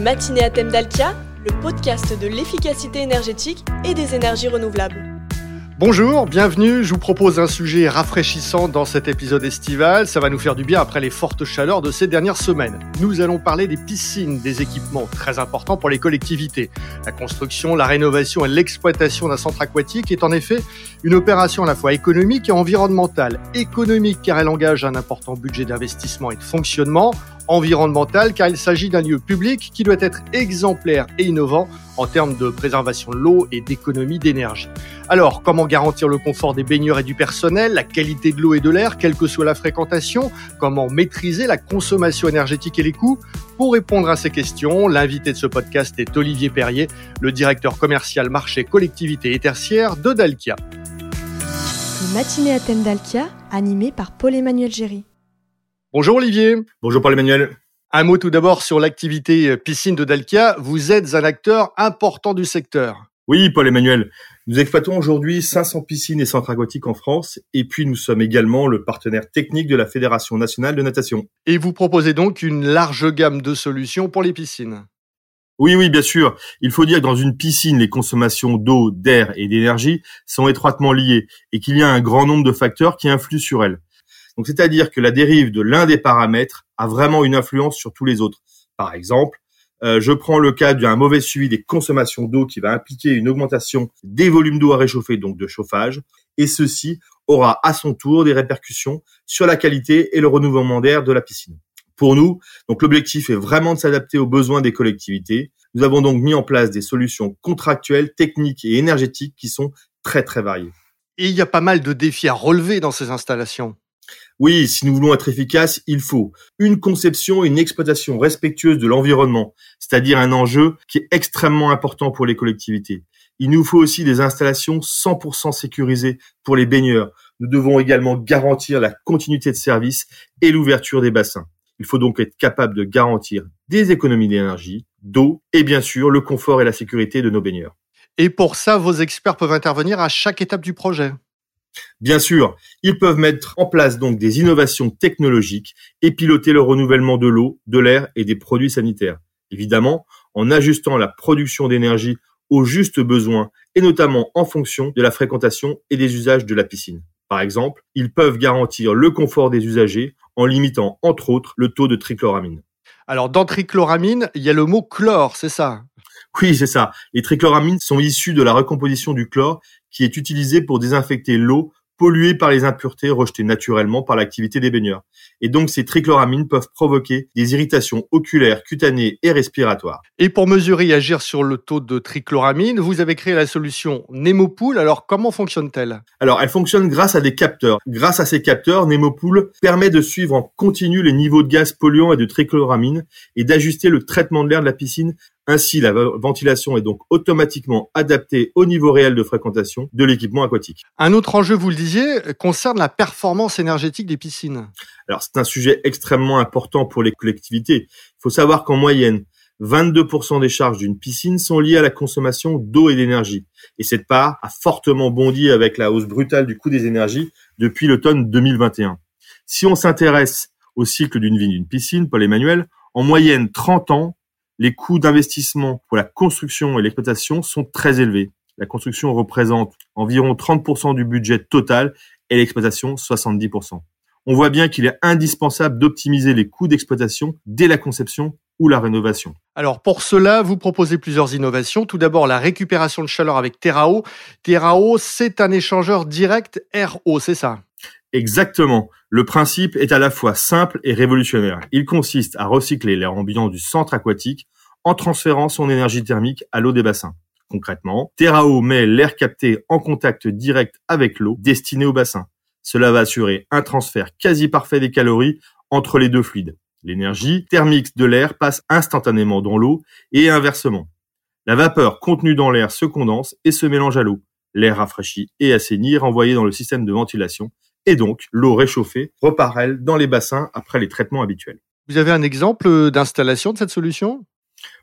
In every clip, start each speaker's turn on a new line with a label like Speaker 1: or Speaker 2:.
Speaker 1: matinées à thème d'Alkia, le podcast de l'efficacité énergétique et des énergies renouvelables.
Speaker 2: Bonjour, bienvenue. Je vous propose un sujet rafraîchissant dans cet épisode estival. Ça va nous faire du bien après les fortes chaleurs de ces dernières semaines. Nous allons parler des piscines, des équipements très importants pour les collectivités. La construction, la rénovation et l'exploitation d'un centre aquatique est en effet une opération à la fois économique et environnementale. Économique car elle engage un important budget d'investissement et de fonctionnement environnementale car il s'agit d'un lieu public qui doit être exemplaire et innovant en termes de préservation de l'eau et d'économie d'énergie. Alors, comment garantir le confort des baigneurs et du personnel, la qualité de l'eau et de l'air, quelle que soit la fréquentation? Comment maîtriser la consommation énergétique et les coûts? Pour répondre à ces questions, l'invité de ce podcast est Olivier Perrier, le directeur commercial marché collectivité et tertiaire de Dalkia.
Speaker 1: Le matinée à thème d'Alkia, animé par Paul-Emmanuel Géry.
Speaker 2: Bonjour Olivier.
Speaker 3: Bonjour Paul-Emmanuel.
Speaker 2: Un mot tout d'abord sur l'activité piscine de Dalkia. Vous êtes un acteur important du secteur.
Speaker 3: Oui, Paul-Emmanuel. Nous exploitons aujourd'hui 500 piscines et centres aquatiques en France et puis nous sommes également le partenaire technique de la Fédération nationale de natation.
Speaker 2: Et vous proposez donc une large gamme de solutions pour les piscines.
Speaker 3: Oui, oui, bien sûr. Il faut dire que dans une piscine, les consommations d'eau, d'air et d'énergie sont étroitement liées et qu'il y a un grand nombre de facteurs qui influent sur elles. Donc, c'est-à-dire que la dérive de l'un des paramètres a vraiment une influence sur tous les autres. Par exemple, euh, je prends le cas d'un mauvais suivi des consommations d'eau qui va impliquer une augmentation des volumes d'eau à réchauffer, donc de chauffage, et ceci aura à son tour des répercussions sur la qualité et le renouvellement d'air de la piscine. Pour nous, donc l'objectif est vraiment de s'adapter aux besoins des collectivités. Nous avons donc mis en place des solutions contractuelles, techniques et énergétiques qui sont très très variées.
Speaker 2: Et il y a pas mal de défis à relever dans ces installations.
Speaker 3: Oui, si nous voulons être efficaces, il faut une conception et une exploitation respectueuse de l'environnement, c'est-à-dire un enjeu qui est extrêmement important pour les collectivités. Il nous faut aussi des installations 100% sécurisées pour les baigneurs. Nous devons également garantir la continuité de service et l'ouverture des bassins. Il faut donc être capable de garantir des économies d'énergie, d'eau et bien sûr le confort et la sécurité de nos baigneurs.
Speaker 2: Et pour ça, vos experts peuvent intervenir à chaque étape du projet.
Speaker 3: Bien sûr, ils peuvent mettre en place donc des innovations technologiques et piloter le renouvellement de l'eau, de l'air et des produits sanitaires. Évidemment, en ajustant la production d'énergie aux justes besoins et notamment en fonction de la fréquentation et des usages de la piscine. Par exemple, ils peuvent garantir le confort des usagers en limitant entre autres le taux de trichloramine.
Speaker 2: Alors dans trichloramine, il y a le mot chlore, c'est ça?
Speaker 3: Oui, c'est ça. Les trichloramines sont issus de la recomposition du chlore qui est utilisé pour désinfecter l'eau polluée par les impuretés rejetées naturellement par l'activité des baigneurs. Et donc ces trichloramines peuvent provoquer des irritations oculaires, cutanées et respiratoires.
Speaker 2: Et pour mesurer et agir sur le taux de trichloramine, vous avez créé la solution Nemopool. Alors comment fonctionne-t-elle?
Speaker 3: Alors elle fonctionne grâce à des capteurs. Grâce à ces capteurs, Nemopool permet de suivre en continu les niveaux de gaz polluants et de trichloramine et d'ajuster le traitement de l'air de la piscine ainsi, la ventilation est donc automatiquement adaptée au niveau réel de fréquentation de l'équipement aquatique.
Speaker 2: Un autre enjeu, vous le disiez, concerne la performance énergétique des piscines.
Speaker 3: Alors, c'est un sujet extrêmement important pour les collectivités. Il faut savoir qu'en moyenne, 22% des charges d'une piscine sont liées à la consommation d'eau et d'énergie. Et cette part a fortement bondi avec la hausse brutale du coût des énergies depuis l'automne 2021. Si on s'intéresse au cycle d'une vie d'une piscine, Paul Emmanuel, en moyenne 30 ans, les coûts d'investissement pour la construction et l'exploitation sont très élevés. La construction représente environ 30% du budget total et l'exploitation 70%. On voit bien qu'il est indispensable d'optimiser les coûts d'exploitation dès la conception ou la rénovation.
Speaker 2: Alors pour cela, vous proposez plusieurs innovations. Tout d'abord, la récupération de chaleur avec Terrao. Terrao, c'est un échangeur direct RO, c'est ça?
Speaker 3: Exactement. Le principe est à la fois simple et révolutionnaire. Il consiste à recycler l'air ambiant du centre aquatique en transférant son énergie thermique à l'eau des bassins. Concrètement, Terrao met l'air capté en contact direct avec l'eau destinée au bassin. Cela va assurer un transfert quasi parfait des calories entre les deux fluides. L'énergie thermique de l'air passe instantanément dans l'eau et inversement. La vapeur contenue dans l'air se condense et se mélange à l'eau. L'air rafraîchi et assaini est renvoyé dans le système de ventilation et donc l'eau réchauffée repart elle dans les bassins après les traitements habituels.
Speaker 2: Vous avez un exemple d'installation de cette solution?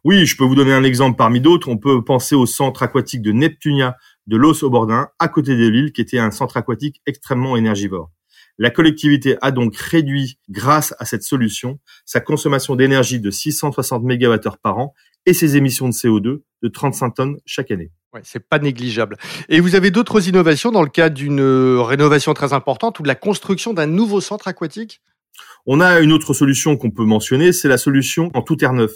Speaker 3: Oui, je peux vous donner un exemple parmi d'autres. On peut penser au centre aquatique de Neptunia de Los au Bordin, à côté de l'île, qui était un centre aquatique extrêmement énergivore. La collectivité a donc réduit, grâce à cette solution, sa consommation d'énergie de 660 MWh par an et ses émissions de CO2 de 35 tonnes chaque année.
Speaker 2: Ouais, c'est pas négligeable. Et vous avez d'autres innovations dans le cadre d'une euh, rénovation très importante ou de la construction d'un nouveau centre aquatique?
Speaker 3: On a une autre solution qu'on peut mentionner, c'est la solution en tout air neuf.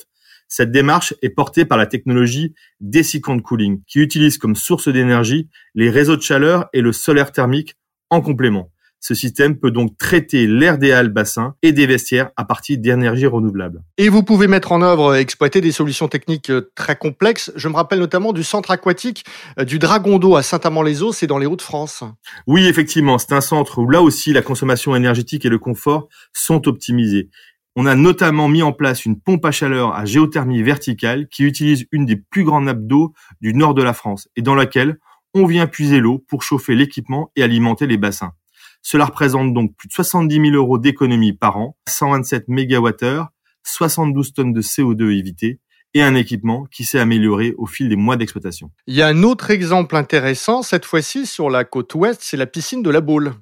Speaker 3: Cette démarche est portée par la technologie Desiccant Cooling, qui utilise comme source d'énergie les réseaux de chaleur et le solaire thermique en complément. Ce système peut donc traiter l'air des halles, bassins et des vestiaires à partir d'énergie renouvelable.
Speaker 2: Et vous pouvez mettre en œuvre, exploiter des solutions techniques euh, très complexes. Je me rappelle notamment du centre aquatique euh, du Dragon d'eau à Saint-Amand-les-Eaux, c'est dans les Hauts-de-France.
Speaker 3: Oui, effectivement, c'est un centre où là aussi la consommation énergétique et le confort sont optimisés. On a notamment mis en place une pompe à chaleur à géothermie verticale qui utilise une des plus grandes nappes d'eau du nord de la France et dans laquelle on vient puiser l'eau pour chauffer l'équipement et alimenter les bassins. Cela représente donc plus de 70 000 euros d'économie par an, 127 MWh, 72 tonnes de CO2 évitées et un équipement qui s'est amélioré au fil des mois d'exploitation.
Speaker 2: Il y a un autre exemple intéressant, cette fois-ci sur la côte ouest, c'est la piscine de la Baule.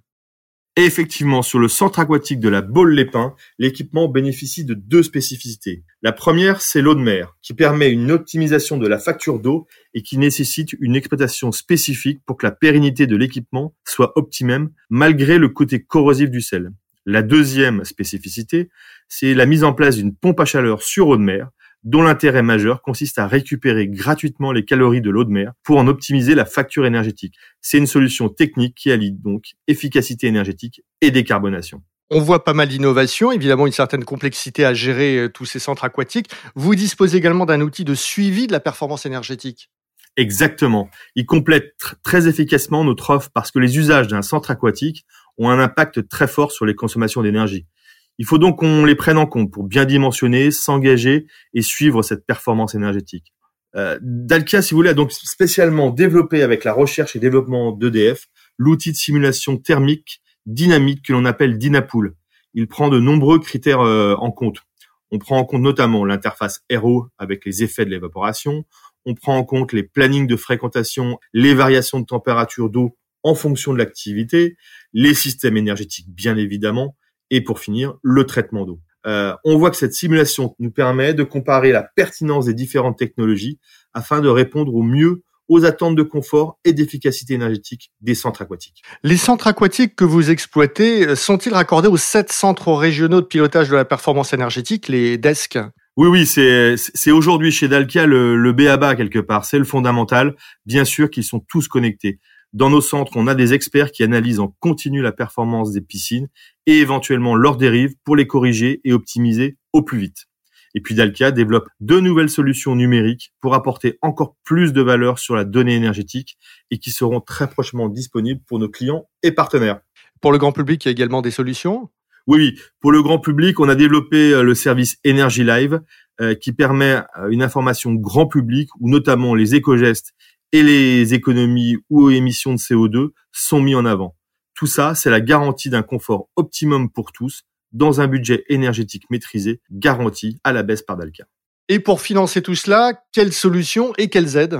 Speaker 3: Et effectivement, sur le centre aquatique de la Baule-les-Pins, l'équipement bénéficie de deux spécificités. La première, c'est l'eau de mer, qui permet une optimisation de la facture d'eau et qui nécessite une exploitation spécifique pour que la pérennité de l'équipement soit optimum malgré le côté corrosif du sel. La deuxième spécificité, c'est la mise en place d'une pompe à chaleur sur eau de mer dont l'intérêt majeur consiste à récupérer gratuitement les calories de l'eau de mer pour en optimiser la facture énergétique. C'est une solution technique qui allie donc efficacité énergétique et décarbonation.
Speaker 2: On voit pas mal d'innovations, évidemment une certaine complexité à gérer euh, tous ces centres aquatiques. Vous disposez également d'un outil de suivi de la performance énergétique.
Speaker 3: Exactement. Il complète très efficacement notre offre parce que les usages d'un centre aquatique ont un impact très fort sur les consommations d'énergie. Il faut donc qu'on les prenne en compte pour bien dimensionner, s'engager et suivre cette performance énergétique. Euh, Dalkia, si vous voulez, a donc spécialement développé avec la recherche et développement d'EDF l'outil de simulation thermique dynamique que l'on appelle Dynapool. Il prend de nombreux critères euh, en compte. On prend en compte notamment l'interface RO avec les effets de l'évaporation. On prend en compte les plannings de fréquentation, les variations de température d'eau en fonction de l'activité, les systèmes énergétiques bien évidemment, et pour finir, le traitement d'eau. Euh, on voit que cette simulation nous permet de comparer la pertinence des différentes technologies afin de répondre au mieux aux attentes de confort et d'efficacité énergétique des centres aquatiques.
Speaker 2: Les centres aquatiques que vous exploitez euh, sont-ils raccordés aux sept centres régionaux de pilotage de la performance énergétique, les DESC?
Speaker 3: Oui, oui, c'est c'est aujourd'hui chez Dalkia le, le BABA quelque part, c'est le fondamental. Bien sûr qu'ils sont tous connectés. Dans nos centres, on a des experts qui analysent en continu la performance des piscines et éventuellement leurs dérives pour les corriger et optimiser au plus vite. Et puis Dalkia développe deux nouvelles solutions numériques pour apporter encore plus de valeur sur la donnée énergétique et qui seront très prochainement disponibles pour nos clients et partenaires.
Speaker 2: Pour le grand public, il y a également des solutions?
Speaker 3: Oui, pour le grand public, on a développé euh, le service Energy Live euh, qui permet euh, une information grand public où notamment les éco-gestes et les économies ou émissions de CO2 sont mis en avant. Tout ça, c'est la garantie d'un confort optimum pour tous dans un budget énergétique maîtrisé, garanti à la baisse par Dalca.
Speaker 2: Et pour financer tout cela, quelles solutions et quelles aides?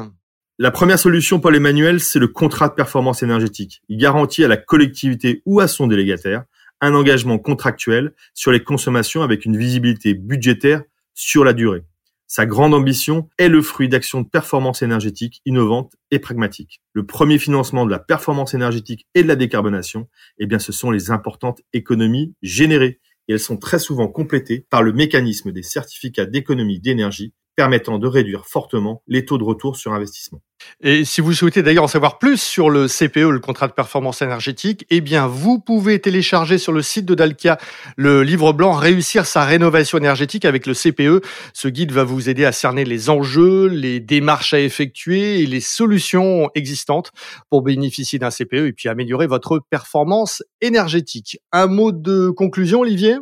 Speaker 3: La première solution, Paul Emmanuel, c'est le contrat de performance énergétique. Il garantit à la collectivité ou à son délégataire un engagement contractuel sur les consommations avec une visibilité budgétaire sur la durée. Sa grande ambition est le fruit d'actions de performance énergétique innovantes et pragmatiques. Le premier financement de la performance énergétique et de la décarbonation, eh bien, ce sont les importantes économies générées. Et elles sont très souvent complétées par le mécanisme des certificats d'économie d'énergie permettant de réduire fortement les taux de retour sur investissement.
Speaker 2: Et si vous souhaitez d'ailleurs en savoir plus sur le CPE, le contrat de performance énergétique, eh bien, vous pouvez télécharger sur le site de Dalkia le livre blanc Réussir sa rénovation énergétique avec le CPE. Ce guide va vous aider à cerner les enjeux, les démarches à effectuer et les solutions existantes pour bénéficier d'un CPE et puis améliorer votre performance énergétique. Un mot de conclusion, Olivier?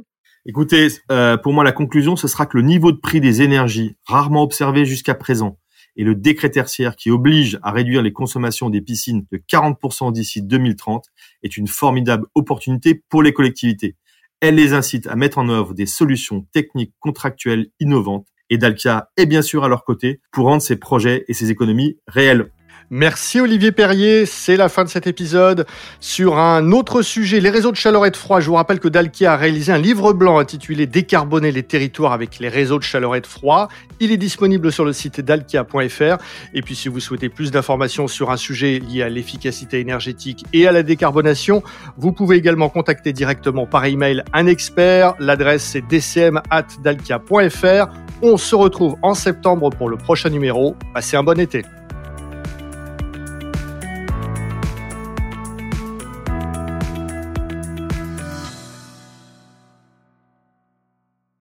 Speaker 3: Écoutez, euh, pour moi, la conclusion, ce sera que le niveau de prix des énergies, rarement observé jusqu'à présent, et le décret tertiaire qui oblige à réduire les consommations des piscines de 40% d'ici 2030 est une formidable opportunité pour les collectivités. Elle les incite à mettre en œuvre des solutions techniques contractuelles innovantes et Dalkia est bien sûr à leur côté pour rendre ces projets et ces économies réelles.
Speaker 2: Merci Olivier Perrier, c'est la fin de cet épisode. Sur un autre sujet, les réseaux de chaleur et de froid, je vous rappelle que Dalkia a réalisé un livre blanc intitulé Décarboner les territoires avec les réseaux de chaleur et de froid. Il est disponible sur le site dalkia.fr. Et puis si vous souhaitez plus d'informations sur un sujet lié à l'efficacité énergétique et à la décarbonation, vous pouvez également contacter directement par email un expert. L'adresse c'est dcm@dalkia.fr. On se retrouve en septembre pour le prochain numéro. Passez un bon été.